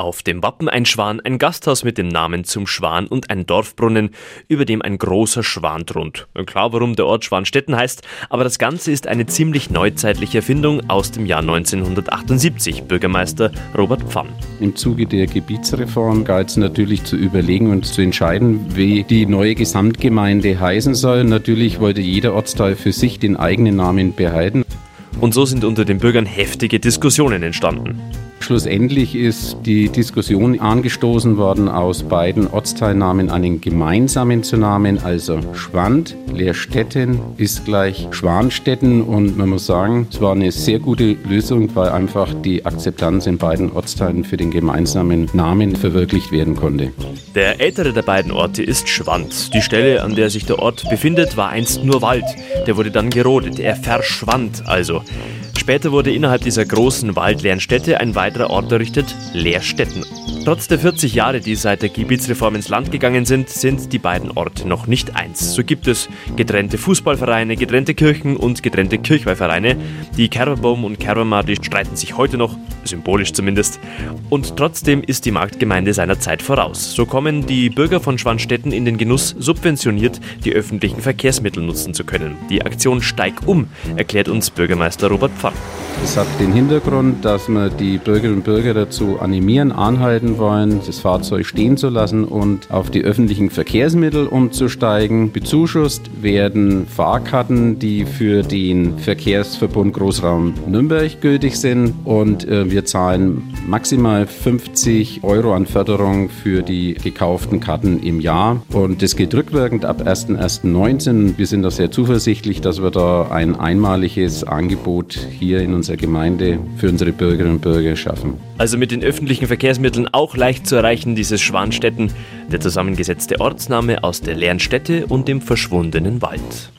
Auf dem Wappen ein Schwan, ein Gasthaus mit dem Namen zum Schwan und ein Dorfbrunnen, über dem ein großer Schwan thront. Klar, warum der Ort Schwanstetten heißt, aber das Ganze ist eine ziemlich neuzeitliche Erfindung aus dem Jahr 1978, Bürgermeister Robert Pfann. Im Zuge der Gebietsreform galt es natürlich zu überlegen und zu entscheiden, wie die neue Gesamtgemeinde heißen soll. Natürlich wollte jeder Ortsteil für sich den eigenen Namen behalten. Und so sind unter den Bürgern heftige Diskussionen entstanden. Schlussendlich ist die Diskussion angestoßen worden, aus beiden Ortsteilnamen einen gemeinsamen zu nehmen, also Schwand, Leerstetten ist gleich Schwanstetten und man muss sagen, es war eine sehr gute Lösung, weil einfach die Akzeptanz in beiden Ortsteilen für den gemeinsamen Namen verwirklicht werden konnte. Der ältere der beiden Orte ist Schwand. Die Stelle, an der sich der Ort befindet, war einst nur Wald. Der wurde dann gerodet, er verschwand also. Später wurde innerhalb dieser großen waldleeren Städte ein weiterer Ort errichtet, Leerstetten. Trotz der 40 Jahre, die seit der Gebietsreform ins Land gegangen sind, sind die beiden Orte noch nicht eins. So gibt es getrennte Fußballvereine, getrennte Kirchen und getrennte Kirchweihvereine. Die Kerberbaum und Kerbermar, streiten sich heute noch, symbolisch zumindest. Und trotzdem ist die Marktgemeinde seiner Zeit voraus. So kommen die Bürger von Schwanstetten in den Genuss, subventioniert die öffentlichen Verkehrsmittel nutzen zu können. Die Aktion Steig um, erklärt uns Bürgermeister Robert Pfann. Es hat den Hintergrund, dass wir die Bürgerinnen und Bürger dazu animieren, anhalten wollen, das Fahrzeug stehen zu lassen und auf die öffentlichen Verkehrsmittel umzusteigen. Bezuschusst werden Fahrkarten, die für den Verkehrsverbund Großraum Nürnberg gültig sind und äh, wir zahlen maximal 50 Euro an Förderung für die gekauften Karten im Jahr und das geht rückwirkend ab 1.1.19. Wir sind da sehr zuversichtlich, dass wir da ein einmaliges Angebot hier in unserer Gemeinde für unsere Bürgerinnen und Bürger schaffen. Also mit den öffentlichen Verkehrsmitteln auch leicht zu erreichen, dieses Schwanstetten, der zusammengesetzte Ortsname aus der leeren Städte und dem verschwundenen Wald.